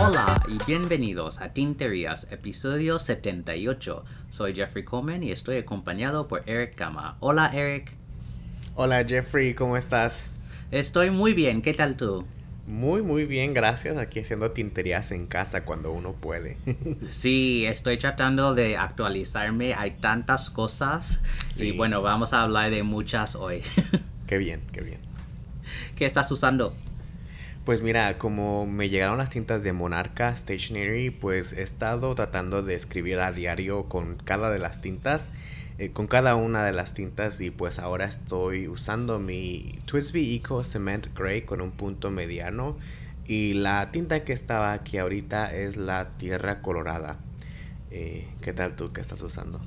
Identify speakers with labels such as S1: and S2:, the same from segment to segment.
S1: Hola y bienvenidos a Tinterías, episodio 78. Soy Jeffrey Coleman y estoy acompañado por Eric Gama. Hola Eric.
S2: Hola Jeffrey, ¿cómo estás?
S1: Estoy muy bien, ¿qué tal tú?
S2: Muy, muy bien, gracias. Aquí haciendo tinterías en casa cuando uno puede.
S1: sí, estoy tratando de actualizarme. Hay tantas cosas. Y bueno, vamos a hablar de muchas hoy.
S2: qué bien, qué bien.
S1: ¿Qué estás usando?
S2: Pues mira, como me llegaron las tintas de Monarca Stationery, pues he estado tratando de escribir a diario con cada de las tintas eh, con cada una de las tintas y pues ahora estoy usando mi Twisby Eco Cement Gray con un punto mediano y la tinta que estaba aquí ahorita es la Tierra Colorada. Eh, ¿Qué tal tú? ¿Qué estás usando?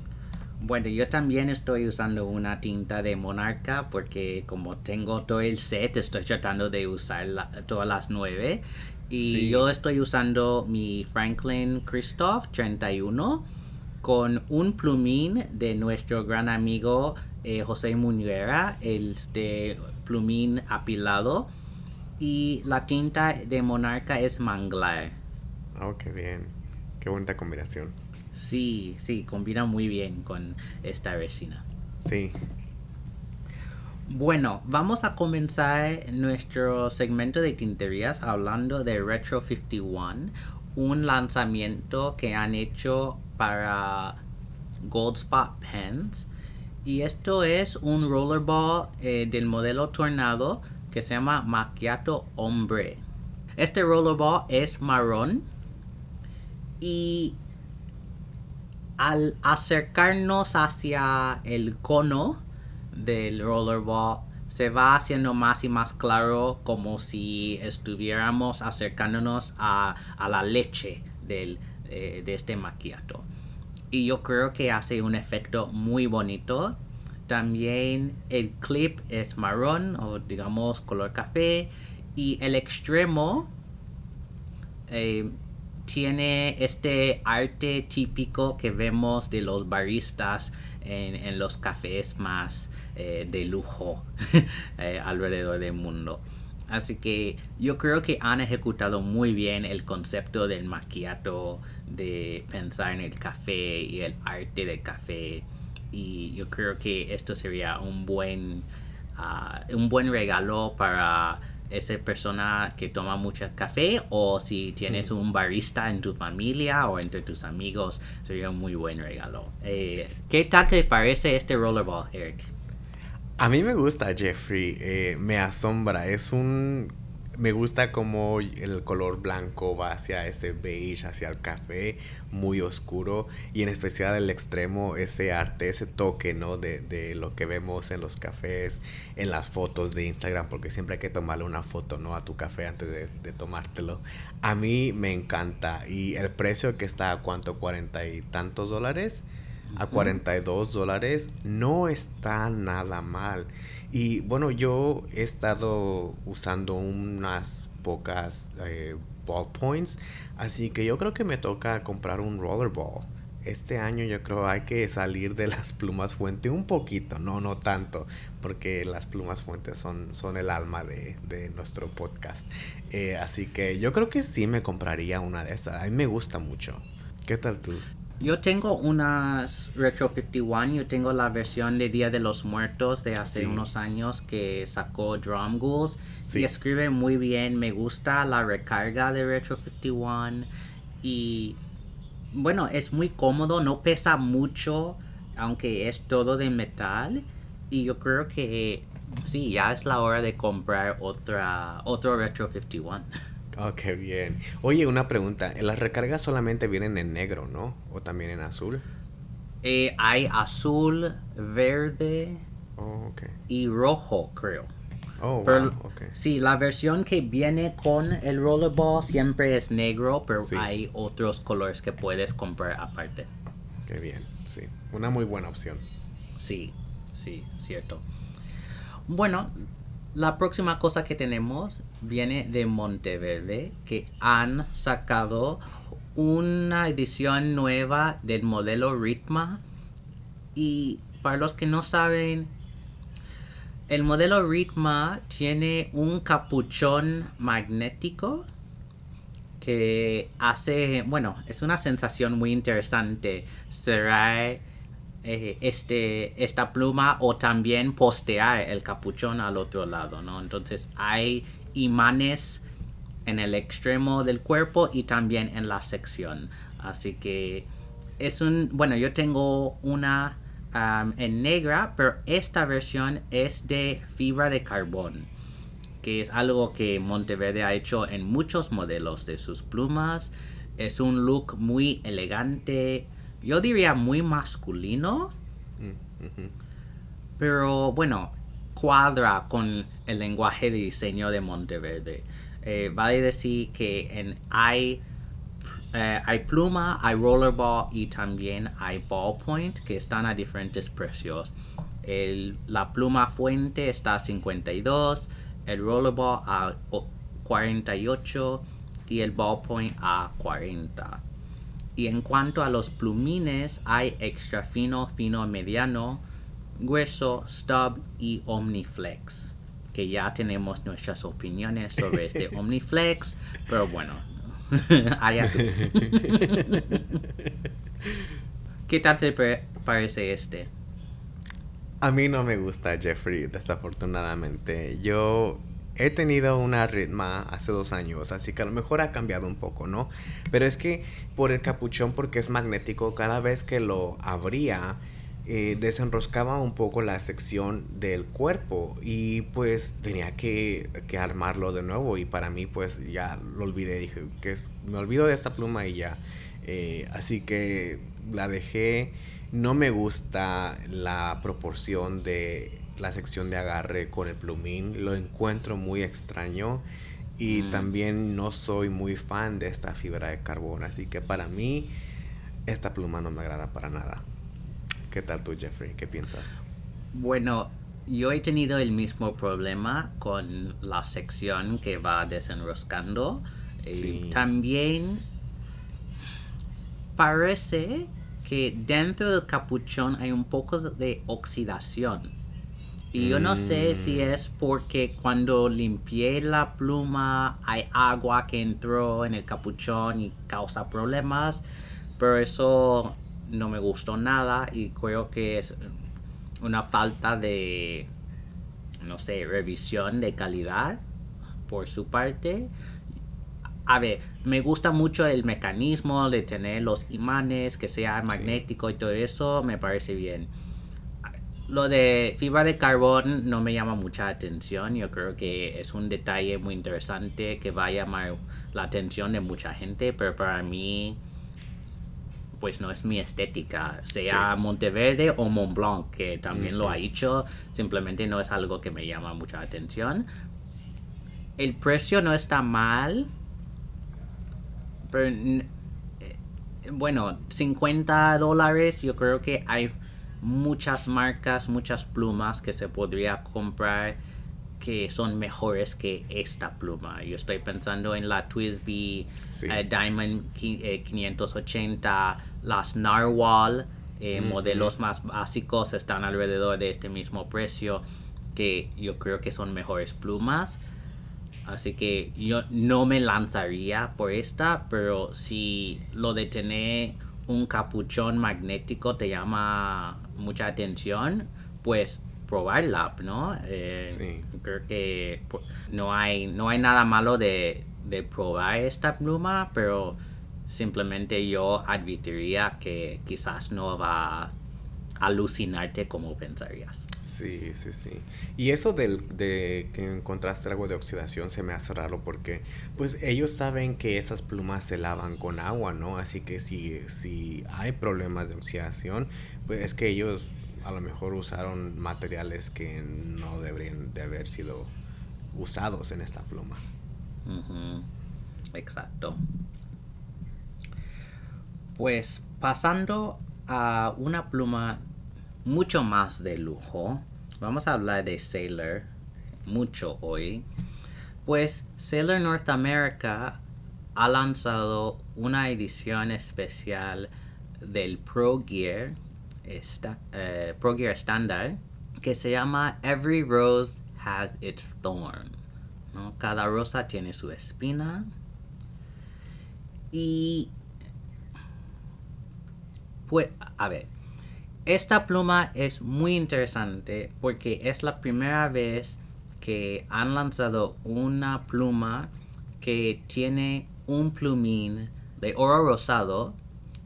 S1: Bueno, yo también estoy usando una tinta de Monarca porque como tengo todo el set, estoy tratando de usar todas las nueve. Y yo estoy usando mi Franklin Christoph 31 con un plumín de nuestro gran amigo eh, José Muñera, el de plumín apilado. Y la tinta de Monarca es manglar.
S2: Oh, qué bien. Qué bonita combinación.
S1: Sí, sí, combina muy bien con esta resina.
S2: Sí.
S1: Bueno, vamos a comenzar nuestro segmento de tinterías hablando de Retro 51, un lanzamiento que han hecho para Goldspot Pens. Y esto es un rollerball eh, del modelo Tornado que se llama Macchiato Hombre. Este rollerball es marrón y al acercarnos hacia el cono del rollerball se va haciendo más y más claro como si estuviéramos acercándonos a, la leche del, eh, de este maquillato. Y yo creo que hace un efecto muy bonito. También el clip es marrón o digamos color café. Y el extremo eh, tiene este arte típico que vemos de los baristas en, los cafés más eh, de lujo eh, alrededor del mundo. Así que yo creo que han ejecutado muy bien el concepto del maquillato, de pensar en el café y el arte del café. Y yo creo que esto sería un buen, ah, un buen regalo para esa persona que toma mucho café o si tienes un barista en tu familia o entre tus amigos, sería un muy buen regalo. Eh, ¿Qué tal te parece este rollerball, Eric?
S2: A mí me gusta Jeffrey, eh, me asombra, es un me gusta como el color blanco va hacia ese beige, hacia el café, muy oscuro. Y en especial el extremo, ese arte, ese toque, ¿no? De, de, lo que vemos en los cafés, en las fotos de Instagram, porque siempre hay que tomarle una foto, ¿no? A tu café antes de, de tomártelo. A mí me encanta. Y el precio que está a cuánto, cuarenta y tantos dólares, a 42 dólares, no está nada mal. Y bueno, yo he estado usando unas pocas eh, ballpoints, así que yo creo que me toca comprar un rollerball. Este año yo creo hay que salir de las plumas fuente un poquito, no, no tanto, porque las plumas fuentes son, son el alma de, de nuestro podcast. Eh, así que yo creo que sí me compraría una de estas. A mí me gusta mucho. ¿Qué tal tú?
S1: Yo tengo unas Retro 51, yo tengo la versión de Día de los Muertos de hace unos años que sacó Drum Ghouls y escribe muy bien, me gusta la recarga de Retro 51 y bueno, es muy cómodo, no pesa mucho, aunque es todo de metal y yo creo que sí, ya es la hora de comprar otra otro Retro 51.
S2: Oh, qué bien. Oye, una pregunta. Las recargas solamente vienen en negro, ¿no? ¿O también en azul?
S1: Eh, hay azul, verde
S2: oh,
S1: y rojo, creo.
S2: Oh, wow, okay.
S1: Sí, la versión que viene con el rollerball siempre es negro, pero hay otros colores que puedes comprar aparte.
S2: Qué bien, sí. Una muy buena opción.
S1: Sí, sí, cierto. Bueno, la próxima cosa que tenemos viene de Monteverde, que han sacado una edición nueva del modelo Ritma. Y para los que no saben, el modelo Ritma tiene un capuchón magnético que hace, bueno, es una sensación muy interesante cerrar eh, este, esta pluma o también postear el capuchón al otro lado, ¿no? Entonces hay imanes en el extremo del cuerpo y también en la sección. Así que es un, bueno, yo tengo una en negra, pero esta versión es de fibra de carbón, que es algo que Monteverde ha hecho en muchos modelos de sus plumas. Es un look muy elegante, yo diría muy masculino, mm, pero bueno, cuadra con el lenguaje de diseño de Monteverde. Eh, vale decir que en hay eh, hay pluma, hay rollerball y también hay ballpoint que están a diferentes precios. la pluma fuente está a 52, el rollerball a 48 y el ballpoint a 40. Y en cuanto a los plumines, hay extra fino, fino, mediano, grueso, stub y omniflex. Que ya tenemos nuestras opiniones sobre este omniflex, pero bueno, ¿Qué tal te parece este?
S2: A mí no me gusta Jeffrey, desafortunadamente. Yo he tenido una ritma hace dos años, así que a lo mejor ha cambiado un poco, ¿no? Pero es que por el capuchón, porque es magnético, cada vez que lo abría, eh, desenroscaba un poco la sección del cuerpo y pues tenía que, armarlo de nuevo y para mí pues ya lo olvidé, dije que es, me olvido de esta pluma y ya. Eh, así que la dejé, no me gusta la proporción de la sección de agarre con el plumín, lo encuentro muy extraño y mm. también no soy muy fan de esta fibra de carbón, así que para mí esta pluma no me agrada para nada. ¿Qué tal tú, Jeffrey? ¿Qué piensas?
S1: Bueno, yo he tenido el mismo problema con la sección que va desenroscando. Eh, también parece que dentro del capuchón hay un poco de oxidación. Y yo no sé si mm. es porque cuando limpié la pluma hay agua que entró en el capuchón y causa problemas, pero eso no me gustó nada y creo que es una falta de, no sé, revisión de calidad por su parte. A ver, me gusta mucho el mecanismo de tener los imanes, que sea magnético y todo eso, me parece bien. Lo de fibra de carbón no me llama mucha atención. Yo creo que es un detalle muy interesante que va a llamar la atención de mucha gente, pero para mí pues no es mi estética, sea Monteverde o Mont Blanc, que también lo ha hecho, simplemente no es algo que me llama mucha atención. El precio no está mal, pero eh, bueno, 50 dólares, yo creo que hay muchas marcas, muchas plumas que se podría comprar que son mejores que esta pluma. Yo estoy pensando en la Twisby eh, Diamond 580, eh, las Narwhal, eh, modelos más básicos están alrededor de este mismo precio, que yo creo que son mejores plumas. Así que yo no me lanzaría por esta, pero si lo de tener un capuchón magnético te llama mucha atención, pues probarla, ¿no? Eh, creo que no hay, no hay nada malo de, probar esta pluma, pero simplemente yo advertiría que quizás no va a alucinarte como pensarías.
S2: Sí, sí, sí. Y eso del, de que encontraste algo de oxidación se me hace raro porque pues ellos saben que esas plumas se lavan con agua, ¿no? Así que si, si hay problemas de oxidación, pues es que ellos a lo mejor usaron materiales que no deberían de haber sido usados en esta pluma.
S1: Exacto. Pues pasando a una pluma mucho más de lujo, vamos a hablar de Sailor mucho hoy. Pues Sailor North America ha lanzado una edición especial del Pro Gear esta, eh, Pro Gear estándar que se llama Every Rose Has Its Thorn. Cada rosa tiene su espina. Y... Pues, a ver, esta pluma es muy interesante porque es la primera vez que han lanzado una pluma que tiene un plumín de oro rosado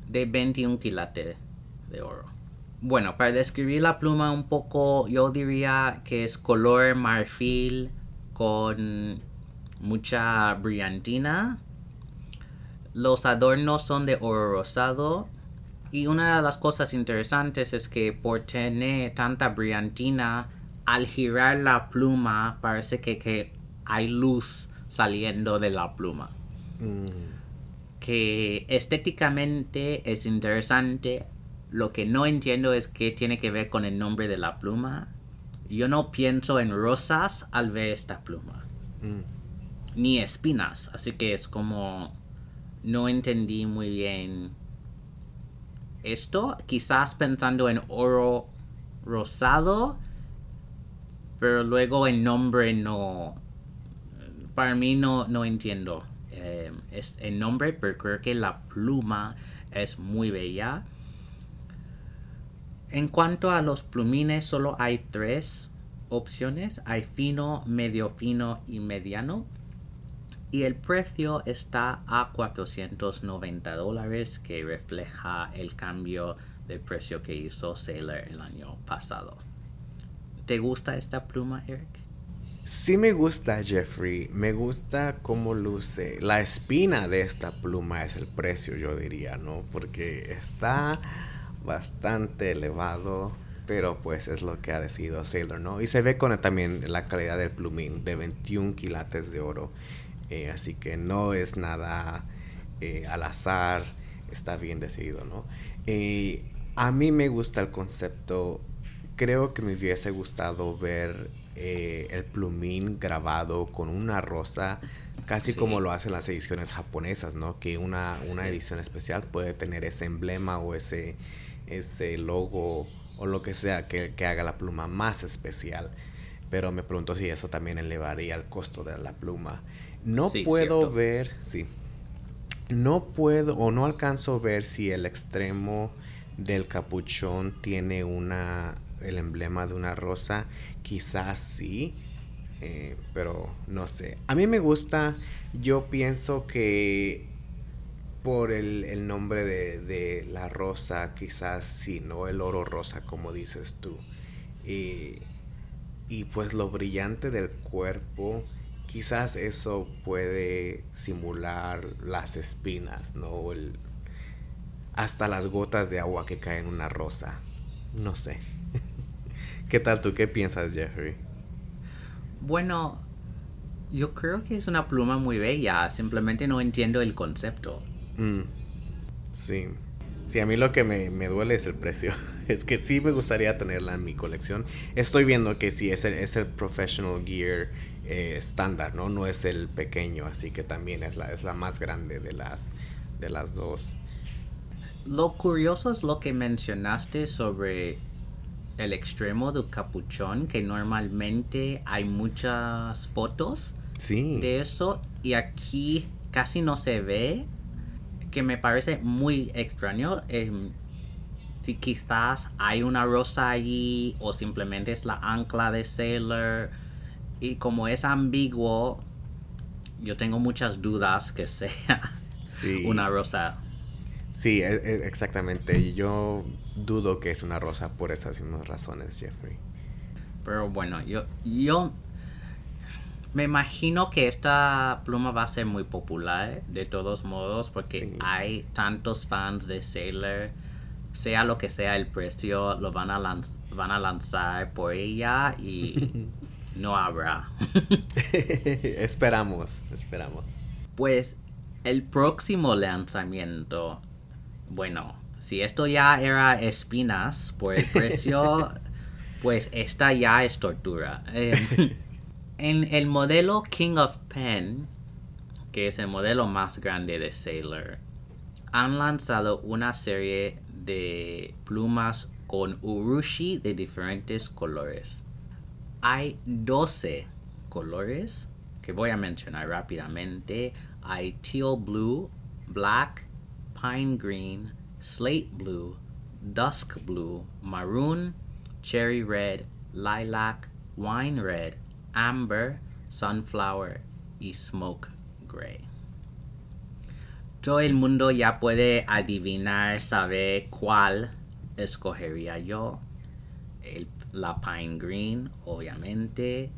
S1: de 21 quilates de oro. Bueno, para describir la pluma un poco, yo diría que es color marfil con mucha brillantina. Los adornos son de oro rosado. Y una de las cosas interesantes es que por tener tanta brillantina, al girar la pluma parece que, que hay luz saliendo de la pluma. Que estéticamente es interesante. Lo que no entiendo es qué tiene que ver con el nombre de la pluma. Yo no pienso en rosas al ver esta pluma. Ni espinas. Así que es como... No entendí muy bien esto. Quizás pensando en oro rosado. Pero luego el nombre no... Para mí no, no entiendo eh, es el nombre, pero creo que la pluma es muy bella. En cuanto a los plumines, solo hay tres opciones. Hay fino, medio fino y mediano. Y el precio está a 490 dólares, que refleja el cambio de precio que hizo Sailor el año pasado. ¿Te gusta esta pluma, Eric?
S2: Sí me gusta, Jeffrey. Me gusta cómo luce. La espina de esta pluma es el precio, yo diría, ¿no? Porque está bastante elevado, pero pues es lo que ha decidido Sailor, ¿no? Y se ve con también la calidad del plumín de 21 quilates de oro. Eh, así que no es nada eh, al azar, está bien decidido, ¿no? Eh, a mí me gusta el concepto, creo que me hubiese gustado ver el plumín grabado con una rosa, casi
S1: Sí.
S2: como lo hacen las ediciones japonesas, ¿no? Que una, una
S1: Sí.
S2: edición especial puede tener ese emblema o ese, ese logo o lo que sea que, que haga la pluma más especial. Pero me pregunto si eso también elevaría el costo de la pluma. No
S1: Sí,
S2: puedo
S1: cierto.
S2: ver, sí. No puedo o no alcanzo a ver si el extremo del capuchón tiene una el emblema de una rosa. Quizás sí. eh, pero no sé. A mí me gusta. Yo pienso que por el, nombre de, la rosa, quizás sí, no el oro rosa, como dices tú. Y, pues lo brillante del cuerpo, quizás eso puede simular las espinas, ¿no? El- hasta las gotas de agua que caen en una rosa. No sé. ¿Qué tal tú? ¿Qué piensas, Jeffrey?
S1: Bueno, yo creo que es una pluma muy bella, simplemente no entiendo el concepto.
S2: Mm, sí. Sí, a mí lo que me, me duele es el precio. Es que sí me gustaría tenerla en mi colección. Estoy viendo que sí, es el, es el Professional Gear eh, estándar, ¿no? No es el pequeño, así que también es la, es la más grande de las, de las dos.
S1: Lo curioso es lo que mencionaste sobre el extremo del capuchón, que normalmente hay muchas fotos
S2: Sí.
S1: de eso y aquí casi no se ve, que me parece muy extraño. em, si quizás hay una rosa allí o simplemente es la ancla de Sailor y como es ambiguo, yo tengo muchas dudas que sea
S2: Sí.
S1: una rosa.
S2: Sí, e- e- exactamente. Yo dudo que es una rosa por esas mismas razones, Jeffrey.
S1: Pero bueno, yo, yo me imagino que esta pluma va a ser muy popular de todos modos porque
S2: Sí.
S1: hay tantos fans de Sailor, sea lo que sea el precio, lo van a, van a lanzar por ella y no habrá.
S2: esperamos, esperamos.
S1: Pues el próximo lanzamiento, bueno, si esto ya era espinas por el precio, pues esta ya es tortura. Eh, en el modelo King of Pen, que es el modelo más grande de Sailor, han lanzado una serie de plumas con urushi de diferentes colores. Hay 12 colores que voy a mencionar rápidamente. Hay teal blue, black, pine green, slate blue, dusk blue, maroon, cherry red, lilac, wine red, amber, sunflower y smoke gray. Todo el mundo ya puede adivinar, saber cuál escogería yo. El, la pine green, obviamente.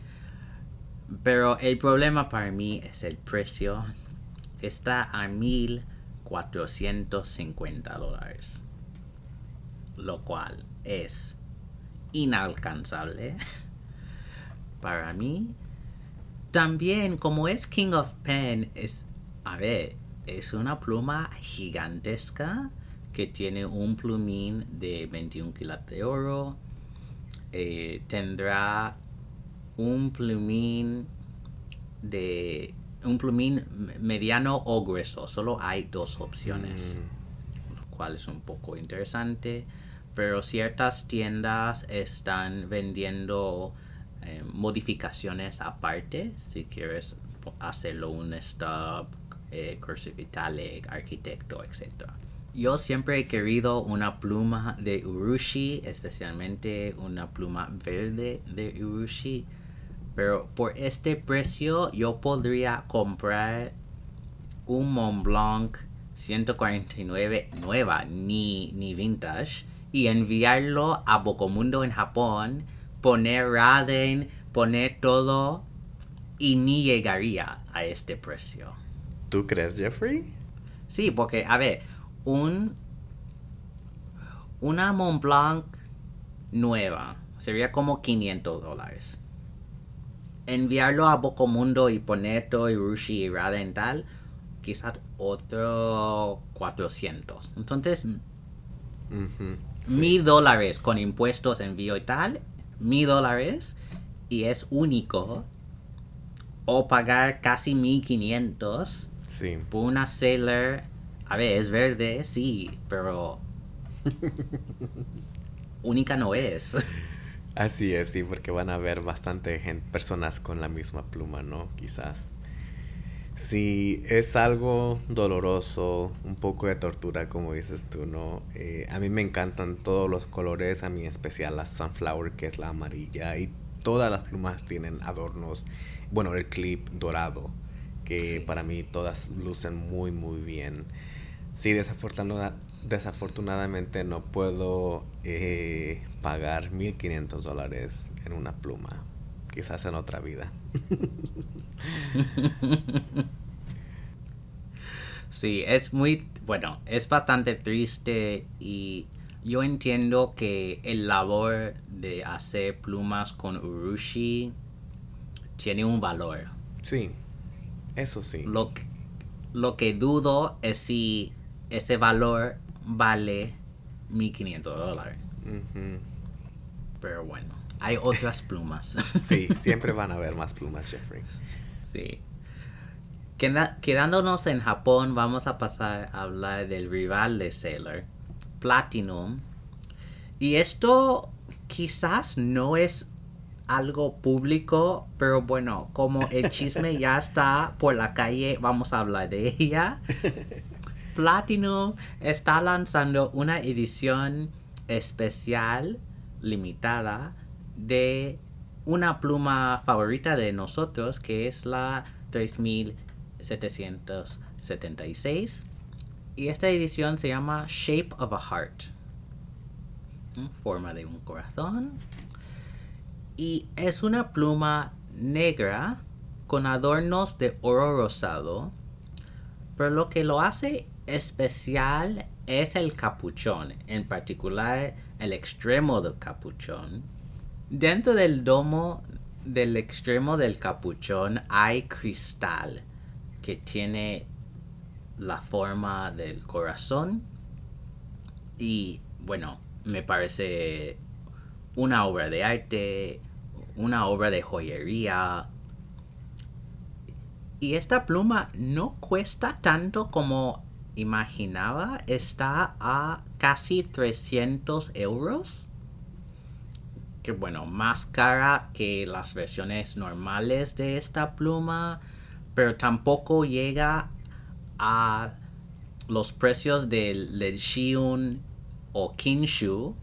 S1: Pero el problema para mí es el precio. Está a 1.450 dólares. Lo cual es inalcanzable para mí. También, como es King of Pen, es, a ver, es una pluma gigantesca que tiene un plumín de 21 kilos de oro. Eh, tendrá un plumín de un plumín mediano o grueso. Solo hay dos opciones,
S2: Mm,
S1: lo cual es un poco interesante. Pero ciertas tiendas están vendiendo eh, modificaciones aparte. Si quieres hacerlo un stub, eh, cursive italic, arquitecto, etc. Yo siempre he querido una pluma de Urushi, especialmente una pluma verde de Urushi. Pero por este precio yo podría comprar un Mont Blanc 149 nueva, ni, ni vintage, y enviarlo a Bocomundo en Japón, poner Raden, poner todo, y ni llegaría a este precio.
S2: ¿Tú crees, Jeffrey?
S1: Sí, porque, a ver, un. Una Mont Blanc nueva sería como 500 dólares. Enviarlo a Bocomundo y poner todo Rushi y Raden tal, quizás otro 400. Entonces, mil dólares con impuestos, envío y tal, mil dólares y es único. O pagar casi 1500
S2: Sí.
S1: por una Sailor, a ver, es verde, sí, pero única no es.
S2: Así es, sí, porque van a haber bastante gen- personas con la misma pluma, ¿no? Quizás. Si es algo doloroso, un poco de tortura, como dices tú, ¿no? Eh, a mí me encantan todos los colores, a mí en especial la Sunflower, que es la amarilla, y todas las plumas tienen adornos. Bueno, el clip dorado, que
S1: Sí.
S2: para mí todas lucen muy, muy bien. Sí, desafortunada- desafortunadamente no puedo eh, pagar 1500 dólares en una pluma. Quizás en otra vida.
S1: Sí, es muy, bueno, es bastante triste y yo entiendo que el labor de hacer plumas con urushi tiene un valor.
S2: Sí, eso sí.
S1: Lo que, lo que dudo es si ese valor vale 1500 dólares. Pero bueno, hay otras plumas.
S2: Sí, siempre van a haber más plumas, Jeffrey.
S1: Sí. Quedándonos en Japón, vamos a pasar a hablar del rival de Sailor, Platinum. Y esto quizás no es algo público, pero bueno, como el chisme ya está por la calle, vamos a hablar de ella. Platinum está lanzando una edición especial, limitada, de una pluma favorita de nosotros, que es la 3776. Y esta edición se llama Shape of a Heart. Forma de un corazón. Y es una pluma negra con adornos de oro rosado. Pero lo que lo hace especial es el capuchón, en particular el extremo del capuchón. Dentro del domo del extremo del capuchón hay cristal que tiene la forma del corazón y bueno, me parece una obra de arte, una obra de joyería. Y esta pluma no cuesta tanto como imaginaba. Está a casi 300 euros. Bueno, más cara que las versiones normales de esta pluma, pero tampoco llega a los precios del, del Shiun o Kinshu,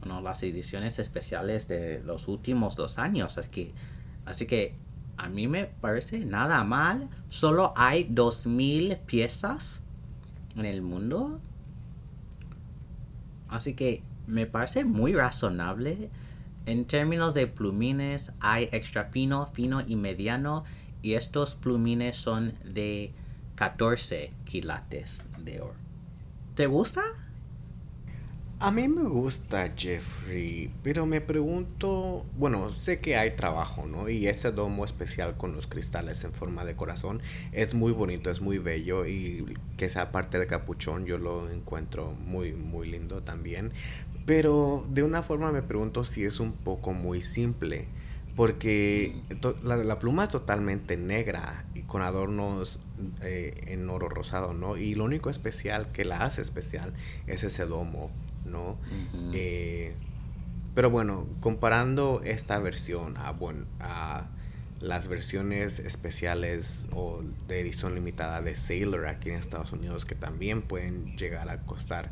S1: bueno, las ediciones especiales de los últimos dos años. Así que, así que a mí me parece nada mal. Solo hay 2000 piezas en el mundo. Así que me parece muy razonable. En términos de plumines hay extra fino, fino y mediano. Y estos plumines son de 14 quilates de oro. ¿Te gusta?
S2: A mí me gusta Jeffrey, pero me pregunto, bueno, sé que hay trabajo, ¿no? Y ese domo especial con los cristales en forma de corazón es muy bonito, es muy bello y que esa parte del capuchón yo lo encuentro muy, muy lindo también. Pero de una forma me pregunto si es un poco muy simple, porque la, la pluma es totalmente negra y con adornos eh, en oro rosado, ¿no? Y lo único especial que la hace especial es ese domo. ¿no? Eh, pero bueno, comparando esta versión a, bueno, a las versiones especiales o de edición limitada de Sailor aquí en Estados Unidos, que también pueden llegar a costar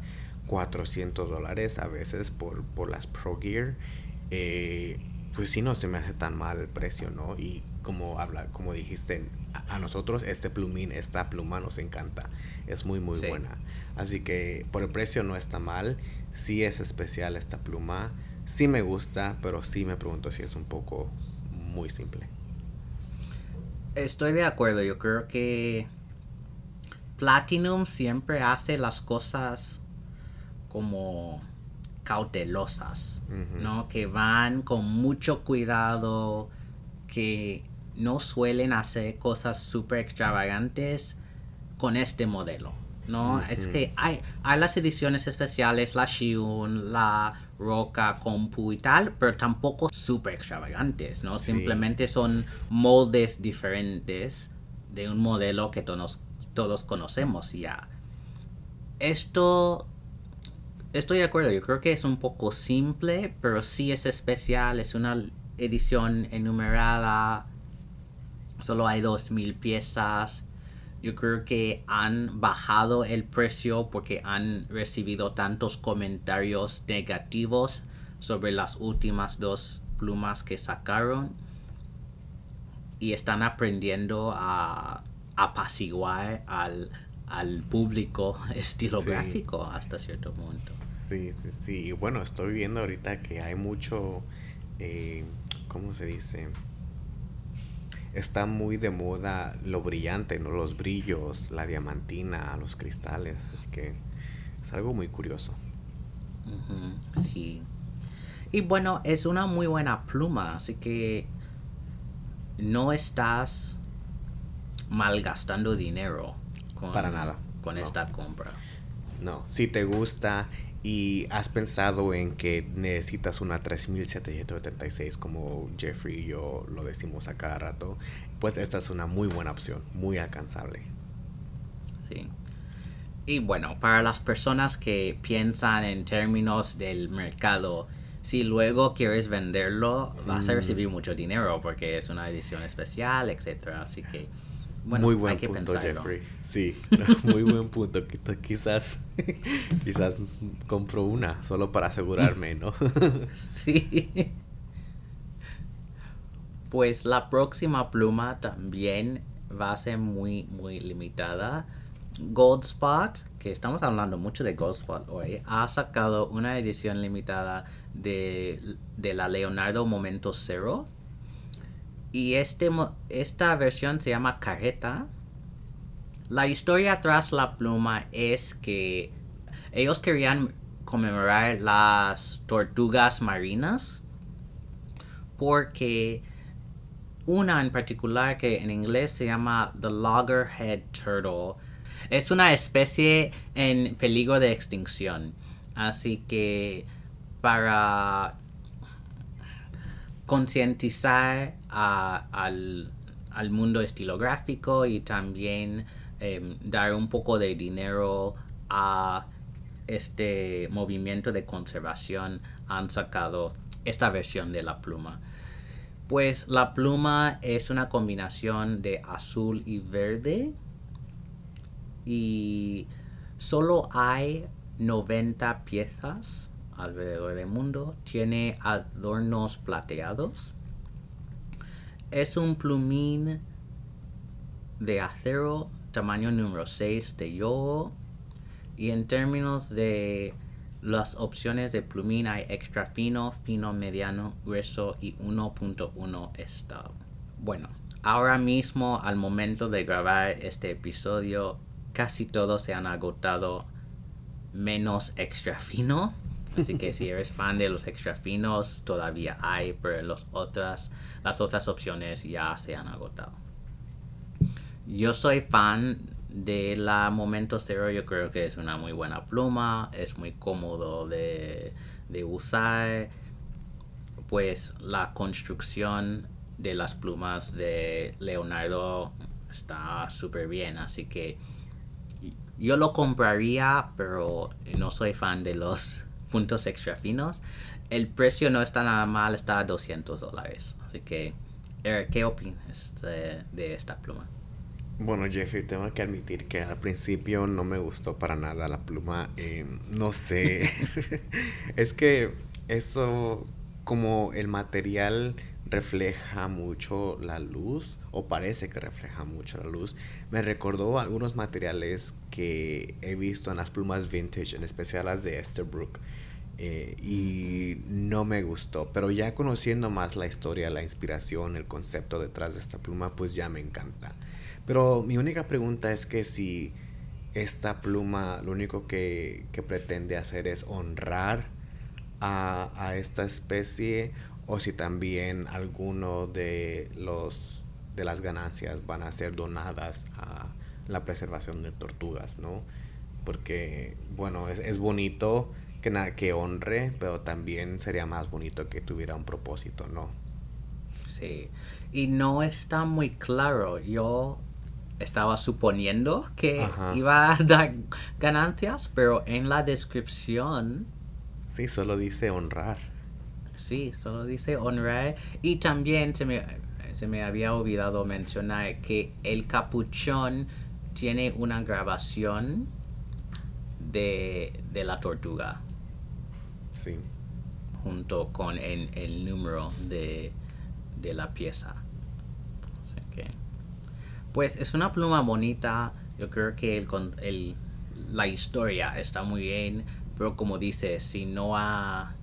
S2: 400 dólares a veces por, por las Pro Gear, eh, pues sí no se me hace tan mal el precio, ¿no? Y como habla, como dijiste, a, nosotros este plumín, esta pluma nos encanta, es muy muy buena. Así que por el precio no está mal sí es especial esta pluma, sí me gusta, pero sí me pregunto si es un poco muy simple.
S1: Estoy de acuerdo, yo creo que Platinum siempre hace las cosas como cautelosas, ¿no? Que van con mucho cuidado, que no suelen hacer cosas súper extravagantes con este modelo. ¿no? Es que hay, hay las ediciones especiales, la Shiun, la Roca, Compu y tal, pero tampoco súper extravagantes, ¿no? Simplemente son moldes diferentes de un modelo que todos, todos conocemos ya. Esto, estoy de acuerdo, yo creo que es un poco simple, pero sí es especial, es una edición enumerada, solo hay 2.000 piezas yo creo que han bajado el precio porque han recibido tantos comentarios negativos sobre las últimas dos plumas que sacaron y están aprendiendo a apaciguar al, al público estilográfico hasta cierto punto.
S2: Sí, sí, sí. Y bueno, estoy viendo ahorita que hay mucho, eh, ¿cómo se dice? está muy de moda lo brillante, ¿no? Los brillos, la diamantina, los cristales. Así que es algo muy curioso.
S1: sí. Y bueno, es una muy buena pluma, así que no estás malgastando dinero
S2: con, Para nada.
S1: con esta compra.
S2: No, si te gusta y has pensado en que necesitas una 3776 como Jeffrey y yo lo decimos a cada rato, pues esta es una muy buena opción, muy alcanzable.
S1: Sí. Y bueno, para las personas que piensan en términos del mercado, si luego quieres venderlo, vas a mm. recibir mucho dinero porque es una edición especial, etcétera. Así que
S2: muy buen punto, Jeffrey. Sí, muy buen punto. Quizás, quizás compro una solo para asegurarme, ¿no?
S1: sí. Pues la próxima pluma también va a ser muy, muy limitada. Goldspot, que estamos hablando mucho de Goldspot hoy, ha sacado una edición limitada de, de la Leonardo Momento Zero y este, esta versión se llama Carreta. La historia tras la pluma es que ellos querían conmemorar las tortugas marinas porque una en particular que en inglés se llama the loggerhead turtle es una especie en peligro de extinción así que para concientizar al, mundo estilográfico y también em, dar un poco de dinero a este movimiento de conservación han sacado esta versión de la pluma. Pues la pluma es una combinación de azul y verde y solo hay 90 piezas alrededor del mundo. Tiene adornos plateados. Es un plumín de acero tamaño número 6 de yodo y en términos de las opciones de plumín hay extra fino, fino, mediano, grueso y 1.1 estado. Bueno, ahora mismo al momento de grabar este episodio casi todos se han agotado menos extra fino. Así que si eres fan de los extra finos, todavía hay, pero los otras, las otras opciones ya se han agotado. Yo soy fan de la Momento Cero yo creo que es una muy buena pluma, es muy cómodo de, usar, pues la construcción de las plumas de Leonardo está súper bien, así que yo lo compraría, pero no soy fan de los puntos extra finos. El precio no está nada mal, está a 200 dólares. Así que, ¿qué opinas de esta pluma?
S2: Bueno, Jeffrey, tengo que admitir que al principio no me gustó para nada la pluma. Eh, no sé. es que eso, como el material refleja mucho la luz, o parece que refleja mucho la luz, me recordó algunos materiales que he visto en las plumas vintage, en especial las de Esterbrook. Eh, y no me gustó, pero ya conociendo más la historia, la inspiración, el concepto detrás de esta pluma, pues ya me encanta. Pero mi única pregunta es que si esta pluma lo único que, pretende hacer es honrar a, esta especie o si también alguno de los de las ganancias van a ser donadas a la preservación de tortugas, ¿no? Porque, bueno, es, es bonito que, que honre, pero también sería más bonito que tuviera un propósito, ¿no?
S1: Sí, y no está muy claro. Yo estaba suponiendo que iba a dar ganancias, pero en la descripción...
S2: Sí, solo dice honrar.
S1: Sí, solo dice honrar. Y también se me, se me había olvidado mencionar que el capuchón tiene una grabación de, la tortuga.
S2: Sí.
S1: Junto con el, el número de, de la pieza. Pues es una pluma bonita. Yo creo que el, la historia está muy bien. Pero como dice, si no, ha,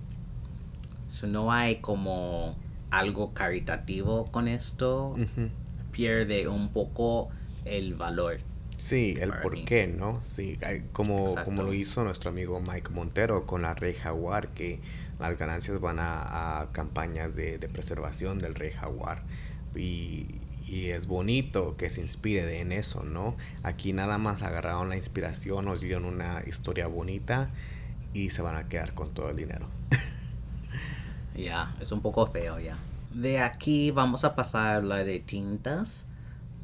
S1: si no hay como algo caritativo con esto, pierde un poco el valor.
S2: Sí, el por qué, ¿no? Sí, como, como lo hizo nuestro amigo Mike Montero con la Rey Jaguar, que las ganancias van a, a campañas de, de, preservación del Rey Jaguar. Y, y es bonito que se inspire en eso, ¿no? Aquí nada más agarraron la inspiración, nos dieron una historia bonita y se van a quedar con todo el dinero.
S1: Ya, es un poco feo ya. De aquí vamos a pasar la de tintas.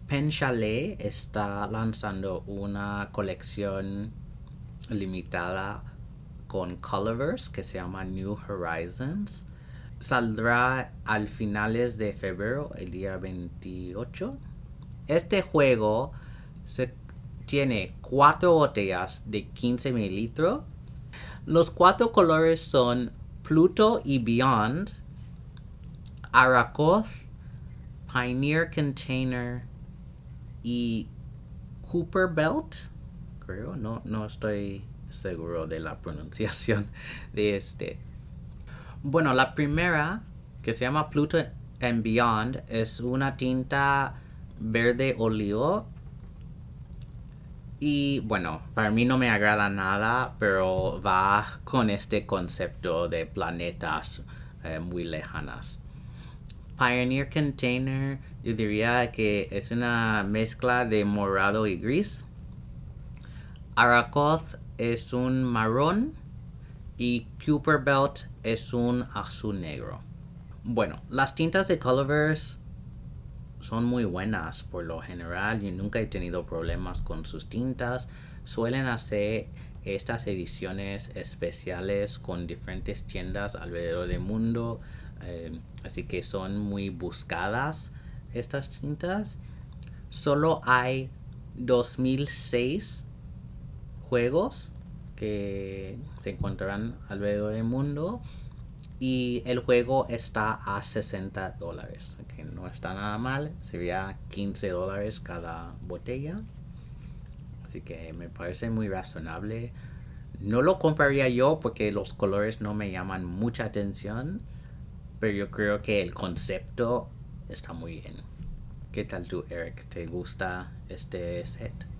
S1: Pen Chalet está lanzando una colección limitada con Colorverse que se llama New Horizons saldrá al finales de febrero, el día 28. Este juego se tiene cuatro botellas de 15 mililitros. Los cuatro colores son Pluto y Beyond, Arakoth, Pioneer Container y Cooper Belt. Creo, no, no estoy seguro de la pronunciación de este. Bueno, la primera, que se llama Pluto and Beyond, es una tinta verde olivo. Y bueno, para mí no me agrada nada, pero va con este concepto de planetas eh, muy lejanas. Pioneer Container, yo diría que es una mezcla de morado y gris. Arakoth es un marrón y Cooper Belt es un azul negro. Bueno, las tintas de Colorverse son muy buenas por lo general. Yo nunca he tenido problemas con sus tintas. Suelen hacer estas ediciones especiales con diferentes tiendas alrededor del mundo. Eh, así que son muy buscadas estas tintas. Solo hay 2006 juegos que se encontrarán alrededor del mundo y el juego está a 60 dólares no está nada mal sería 15 dólares cada botella así que me parece muy razonable no lo compraría yo porque los colores no me llaman mucha atención pero yo creo que el concepto está muy bien ¿qué tal tú Eric? ¿te gusta este set?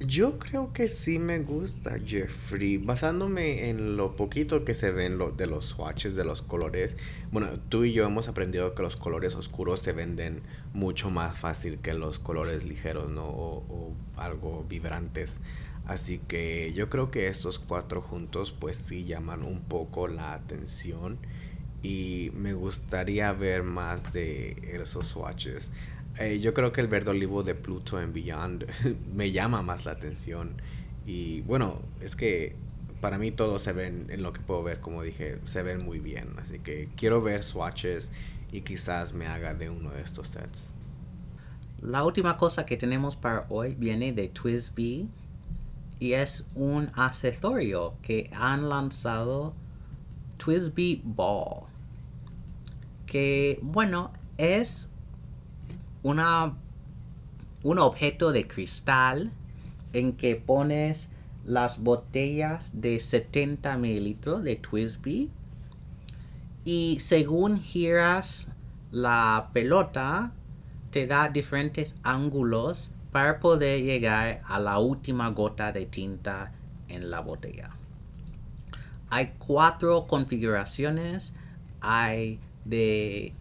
S2: Yo creo que sí me gusta Jeffrey, basándome en lo poquito que se ven lo, de los swatches de los colores. Bueno, tú y yo hemos aprendido que los colores oscuros se venden mucho más fácil que los colores ligeros, ¿no? O, o algo vibrantes. Así que yo creo que estos cuatro juntos pues sí llaman un poco la atención y me gustaría ver más de esos swatches. Eh, yo creo que el verde olivo de Pluto en Beyond me llama más la atención. Y bueno, es que para mí todos se ven, en lo que puedo ver, como dije, se ven muy bien. Así que quiero ver swatches y quizás me haga de uno de estos sets.
S1: La última cosa que tenemos para hoy viene de Twisby y es un accesorio que han lanzado Twisby Ball. Que bueno, es una, un objeto de cristal en que pones las botellas de 70 mililitros de Twisby y según giras la pelota te da diferentes ángulos para poder llegar a la última gota de tinta en la botella. Hay cuatro configuraciones. Hay de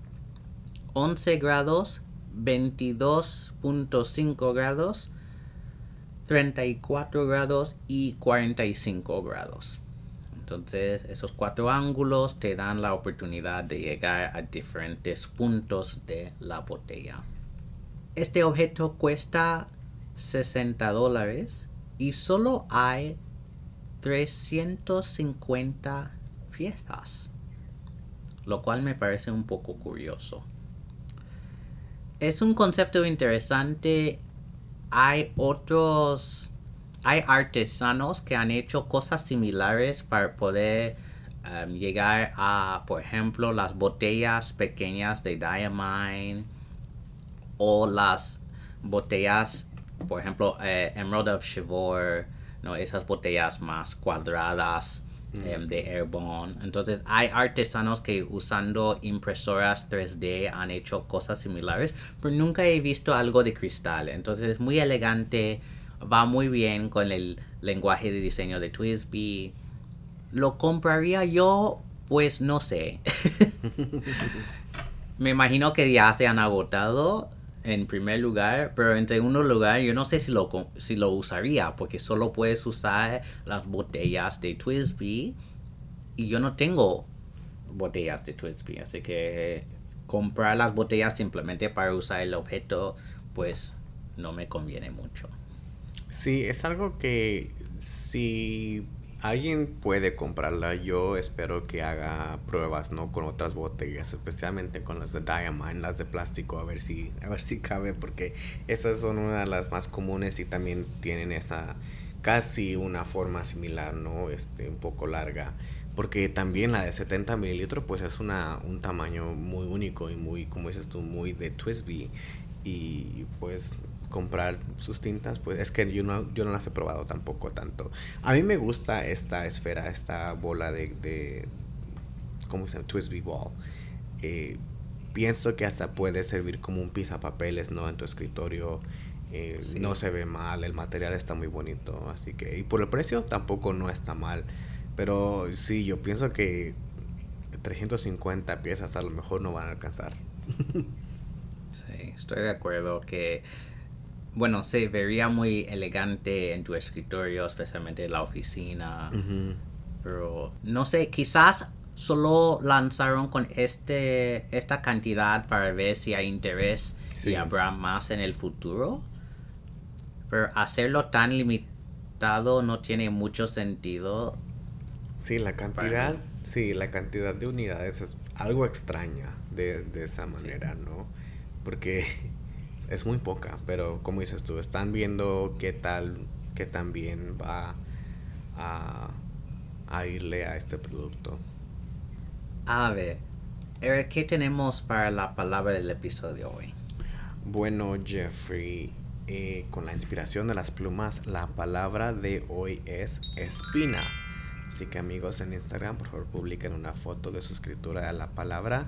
S1: 11 grados, 22.5 grados, 34 grados y 45 grados. Entonces esos cuatro ángulos te dan la oportunidad de llegar a diferentes puntos de la botella. Este objeto cuesta 60 dólares y solo hay 350 piezas, lo cual me parece un poco curioso es un concepto interesante. Hay otros, hay artesanos que han hecho cosas similares para poder um, llegar a, por ejemplo, las botellas pequeñas de Diamine o las botellas, por ejemplo, eh, Emerald of Chivor, ¿no? esas botellas más cuadradas Em, de Airborne. Entonces hay artesanos que usando impresoras 3D han hecho cosas similares, pero nunca he visto algo de cristal. Entonces es muy elegante, va muy bien con el lenguaje de diseño de Twisby. ¿Lo compraría yo? Pues no sé. Me imagino que ya se han agotado en primer lugar, pero en segundo lugar yo no sé si lo, si lo usaría porque solo puedes usar las botellas de Twisby y yo no tengo botellas de Twisby, así que comprar las botellas simplemente para usar el objeto pues no me conviene mucho.
S2: Sí, es algo que si alguien puede comprarla, yo espero que haga pruebas, ¿no? Con otras botellas, especialmente con las de Diamond, las de plástico, a ver si, a ver si cabe, porque esas son una de las más comunes y también tienen esa casi una forma similar, ¿no? Este, un poco larga. Porque también la de 70 mililitros, pues es una, un tamaño muy único y muy, como dices tú, muy de Twisby. Y pues comprar sus tintas, pues es que yo no, yo no las he probado tampoco tanto. A mí me gusta esta esfera, esta bola de, de ¿cómo se llama? Twisby Ball. Eh, pienso que hasta puede servir como un papeles ¿no? En tu escritorio. Eh, no se ve mal, el material está muy bonito, así que, y por el precio tampoco no está mal. Pero sí, yo pienso que 350 piezas a lo mejor no van a alcanzar.
S1: Sí, estoy de acuerdo que bueno, se vería muy elegante en tu escritorio, especialmente en la oficina. Pero no sé, quizás solo lanzaron con este esta cantidad para ver si hay interés y habrá más en el futuro. Pero hacerlo tan resultado no tiene mucho sentido.
S2: Sí, la cantidad, sí, la cantidad de unidades es algo extraña de, de esa manera, ¿no? Porque es muy poca, pero como dices tú, están viendo qué tal, qué tan bien va a, a irle a este producto.
S1: A ver, Eric, ¿qué tenemos para la palabra del episodio hoy?
S2: Bueno, Jeffrey, eh, con la inspiración de las plumas, la palabra de hoy es espina. Así que amigos en Instagram, por favor publiquen una foto de su escritura de la palabra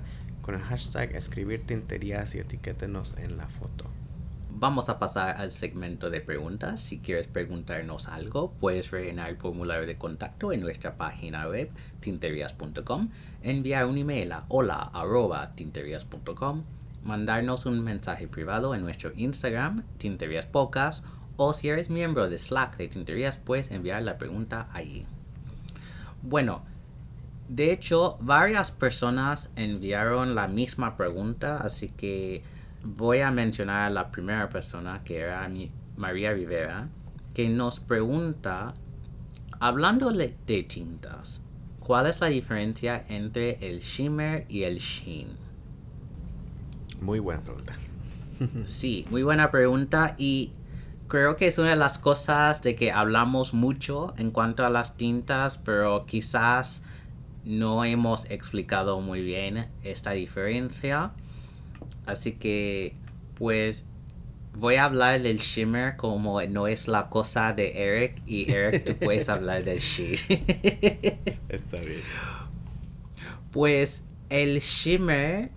S2: con el hashtag escribir tinterías y etiquétenos en la foto.
S1: Vamos a pasar al segmento de preguntas. Si quieres preguntarnos algo, puedes rellenar el formulario de contacto en nuestra página web tinterias.com, enviar un email a hola tinterias.com, mandarnos un mensaje privado en nuestro Instagram, Tinterias Pocas, o si eres miembro de Slack de Tinterías, puedes enviar la pregunta allí. Bueno, de hecho, varias personas enviaron la misma pregunta, así que voy a mencionar a la primera persona, que era mi María Rivera, que nos pregunta, hablando de tintas, ¿cuál es la diferencia entre el shimmer y el sheen?
S2: Muy buena pregunta.
S1: sí, muy buena pregunta y creo que es una de las cosas de que hablamos mucho en cuanto a las tintas, pero quizás no hemos explicado muy bien esta diferencia. Así que, pues, voy a hablar del shimmer como no es la cosa de Eric y Eric tú puedes hablar del sheen.
S2: Está bien.
S1: Pues el shimmer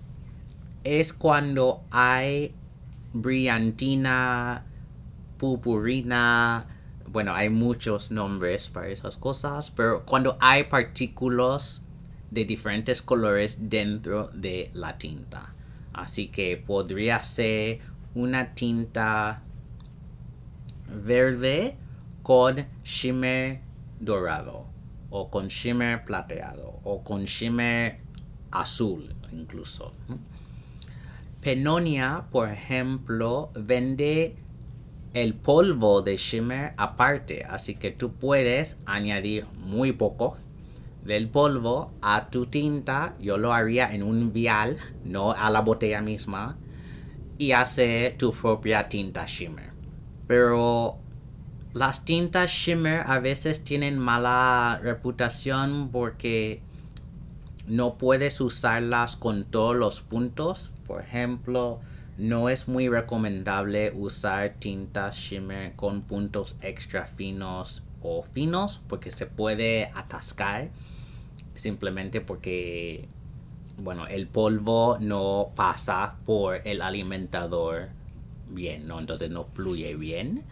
S1: es cuando hay brillantina, purpurina, bueno, hay muchos nombres para esas cosas, pero cuando hay partículas de diferentes colores dentro de la tinta. Así que podría ser una tinta verde con shimmer dorado o con shimmer plateado o con shimmer azul incluso. Penonia, por ejemplo, vende el polvo de shimmer aparte, así que tú puedes añadir muy poco del polvo a tu tinta, yo lo haría en un vial, no a la botella misma, y hacer tu propia tinta shimmer. Pero las tintas shimmer a veces tienen mala reputación porque no puedes usarlas con todos los puntos. Por ejemplo, no es muy recomendable usar tintas shimmer con puntos extra finos o finos porque se puede atascar simplemente porque, bueno, el polvo no pasa por el alimentador bien, ¿no? Entonces no fluye bien.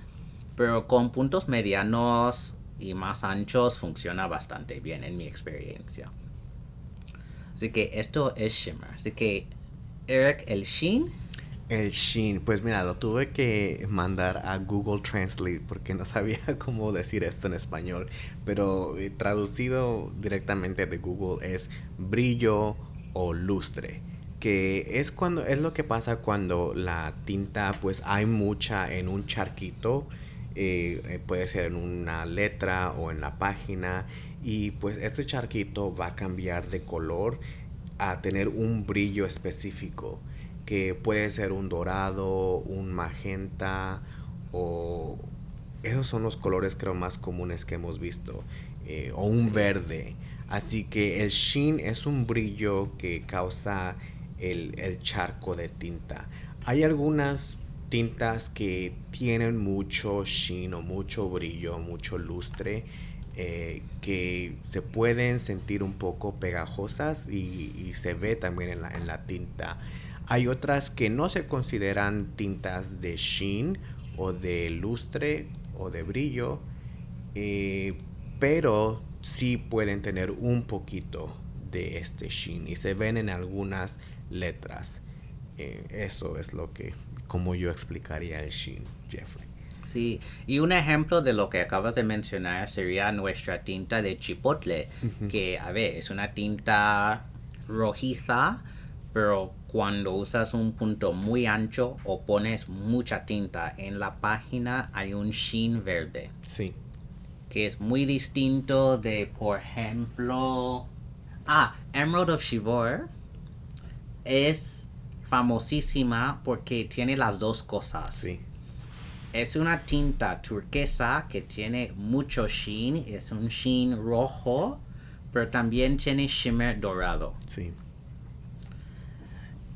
S1: Pero con puntos medianos y más anchos funciona bastante bien en mi experiencia. Así que esto es Shimmer. Así que, Eric, el Sheen.
S2: El Sheen, pues mira, lo tuve que mandar a Google Translate porque no sabía cómo decir esto en español, pero eh, traducido directamente de Google es brillo o lustre, que es cuando es lo que pasa cuando la tinta pues hay mucha en un charquito, eh, puede ser en una letra o en la página y pues este charquito va a cambiar de color a tener un brillo específico que puede ser un dorado, un magenta o esos son los colores creo más comunes que hemos visto eh, o un verde. Así que el sheen es un brillo que causa el, el charco de tinta. Hay algunas tintas que tienen mucho sheen o mucho brillo mucho lustre eh, que se pueden sentir un poco pegajosas y, y se ve también en la, en la tinta hay otras que no se consideran tintas de sheen o de lustre o de brillo, eh, pero sí pueden tener un poquito de este sheen y se ven en algunas letras. Eh, eso es lo que, como yo explicaría el sheen, Jeffrey.
S1: Sí, y un ejemplo de lo que acabas de mencionar sería nuestra tinta de chipotle, que a ver, es una tinta rojiza, pero cuando usas un punto muy ancho o pones mucha tinta en la página hay un sheen verde.
S2: Sí.
S1: que es muy distinto de, por ejemplo, ah, Emerald of Shivor es famosísima porque tiene las dos cosas.
S2: Sí.
S1: Es una tinta turquesa que tiene mucho sheen, es un sheen rojo, pero también tiene shimmer dorado.
S2: Sí.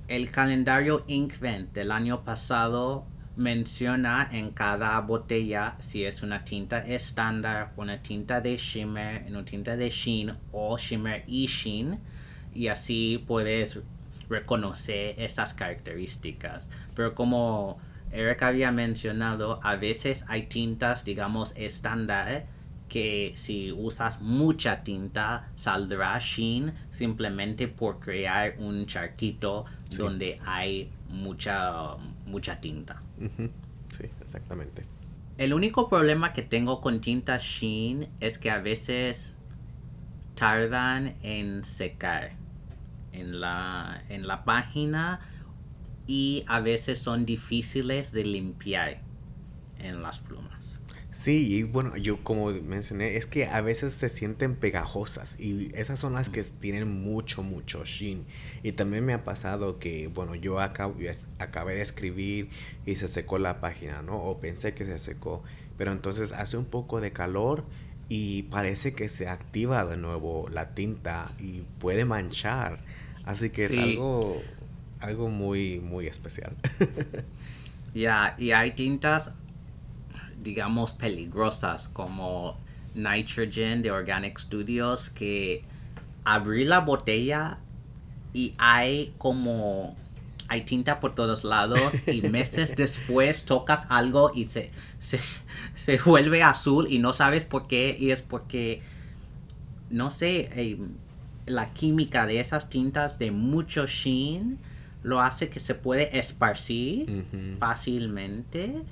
S1: El calendario Inkvent del año pasado menciona en cada botella si es una tinta estándar, una tinta de shimmer, una tinta de sheen o shimmer y sheen y así puedes reconocer esas características. Pero como Eric había mencionado, a veces hay tintas, digamos, estándar que si usas mucha tinta saldrá sheen simplemente por crear un charquito donde hay mucha mucha tinta.
S2: Sí, exactamente.
S1: El único problema que tengo con tinta sheen es que a veces tardan en secar en la, en la página y a veces son difíciles de limpiar en las plumas.
S2: Sí, y bueno, yo como mencioné, es que a veces se sienten pegajosas y esas son las que tienen mucho, mucho sheen. Y también me ha pasado que, bueno, yo acabo, acabé de escribir y se secó la página, ¿no? O pensé que se secó, pero entonces hace un poco de calor y parece que se activa de nuevo la tinta y puede manchar. Así que
S1: Sí.
S2: es algo, algo muy, muy especial.
S1: Ya, y hay tintas, digamos, peligrosas como Nitrogen de Organic Studios que abrí la botella y hay como hay tinta por todos lados y meses después tocas algo y se, se, se vuelve azul y no sabes por qué y es porque no sé eh, la química de esas tintas de mucho sheen lo hace que se puede esparcir fácilmente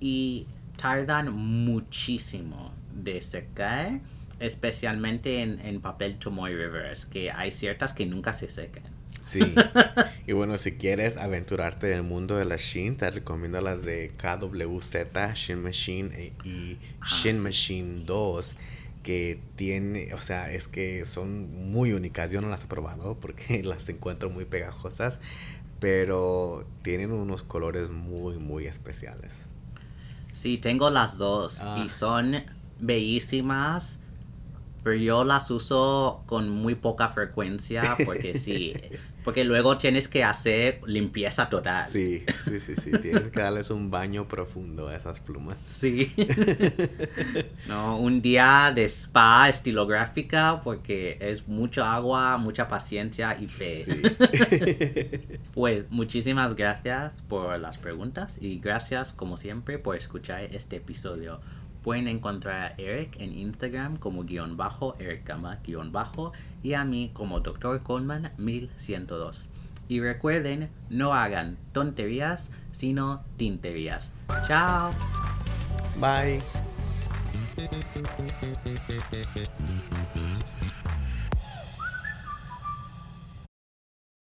S1: y tardan muchísimo de secar, especialmente en, en papel Tomoe Rivers, que hay ciertas que nunca se secan.
S2: Sí. Y bueno, si quieres aventurarte en el mundo de la Shin, te recomiendo las de KWZ, Shin Machine e- y
S1: Ah,
S2: Shin
S1: sí.
S2: Machine 2, que tiene, o sea, es que son muy únicas. Yo no las he probado porque las encuentro muy pegajosas, pero tienen unos colores muy, muy especiales.
S1: Sí, tengo las dos
S2: Ah.
S1: y son bellísimas, pero yo las uso con muy poca frecuencia porque sí, porque luego tienes que hacer limpieza total.
S2: Sí, sí, sí, sí. Tienes que darles un baño profundo a esas plumas.
S1: Sí. no, un día de spa estilográfica porque es mucha agua, mucha paciencia y fe.
S2: Sí.
S1: Pues muchísimas gracias por las preguntas y gracias como siempre por escuchar este episodio. Pueden encontrar a Eric en Instagram como guion bajo, Eric Gama guion bajo y a mí como Dr. Coleman 1102. Y recuerden, no hagan tonterías, sino tinterías. Chao.
S2: Bye.